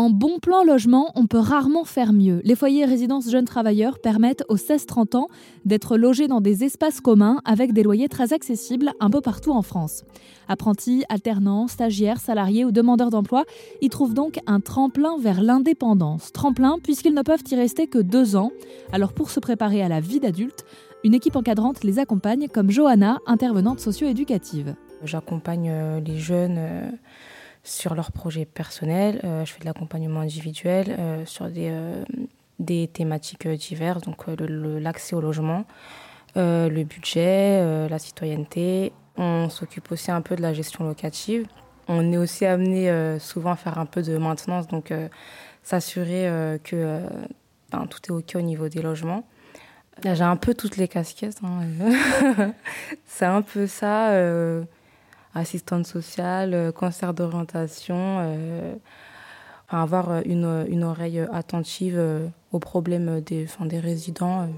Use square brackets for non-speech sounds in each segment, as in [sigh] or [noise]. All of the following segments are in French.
En bon plan logement, on peut rarement faire mieux. Les foyers résidences jeunes travailleurs permettent aux 16-30 ans d'être logés dans des espaces communs avec des loyers très accessibles un peu partout en France. Apprentis, alternants, stagiaires, salariés ou demandeurs d'emploi y trouvent donc un tremplin vers l'indépendance. Tremplin puisqu'ils ne peuvent y rester que deux ans. Alors pour se préparer à la vie d'adulte, une équipe encadrante les accompagne comme Johanna, intervenante socio-éducative. J'accompagne euh, les jeunes euh, sur leurs projets personnels. Euh, je fais de l'accompagnement individuel euh, sur des, euh, des thématiques diverses, donc l'accès au logement, le budget, la citoyenneté. On s'occupe aussi un peu de la gestion locative. On est aussi amené souvent à faire un peu de maintenance, donc s'assurer que ben, tout est OK au niveau des logements. J'ai un peu toutes les casquettes. Hein. [laughs] C'est un peu ça assistante sociale, euh, cancer d'orientation, euh, avoir euh, une, une, oreille attentive aux problèmes des, enfin, des résidents.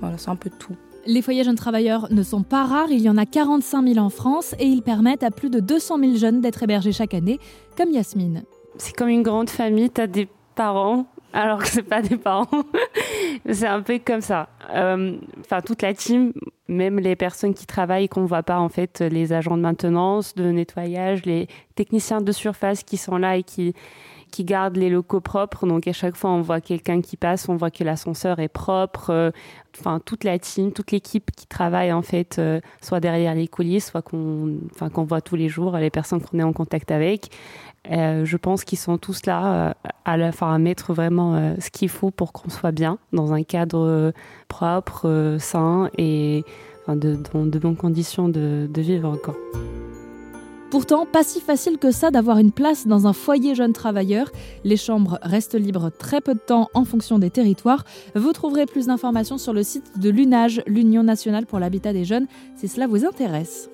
voilà, c'est un peu tout. Les foyers jeunes travailleurs ne sont pas rares, il y en a 45 000 en France et ils permettent à plus de 200 000 jeunes d'être hébergés chaque année, comme Yasmine. C'est comme une grande famille, tu as des parents, alors que c'est pas des parents. [laughs] c'est un peu comme ça. Euh, enfin, toute la team, même les personnes qui travaillent, qu'on voit pas en fait, les agents de maintenance, de nettoyage, les techniciens de surface qui sont là et qui qui gardent les locaux propres. Donc à chaque fois, on voit quelqu'un qui passe, on voit que l'ascenseur est propre. Euh, enfin, toute la team, toute l'équipe qui travaille en fait, euh, soit derrière les coulisses, soit qu'on, enfin, qu'on voit tous les jours, les personnes qu'on est en contact avec. Euh, je pense qu'ils sont tous là euh, à, la, à mettre vraiment euh, ce qu'il faut pour qu'on soit bien dans un cadre propre, sain et de, dans de bonnes conditions de, de vivre encore. Pourtant, pas si facile que ça d'avoir une place dans un foyer jeune travailleur. Les chambres restent libres très peu de temps en fonction des territoires. Vous trouverez plus d'informations sur le site de l'UNAGE, l'Union nationale pour l'habitat des jeunes, si cela vous intéresse.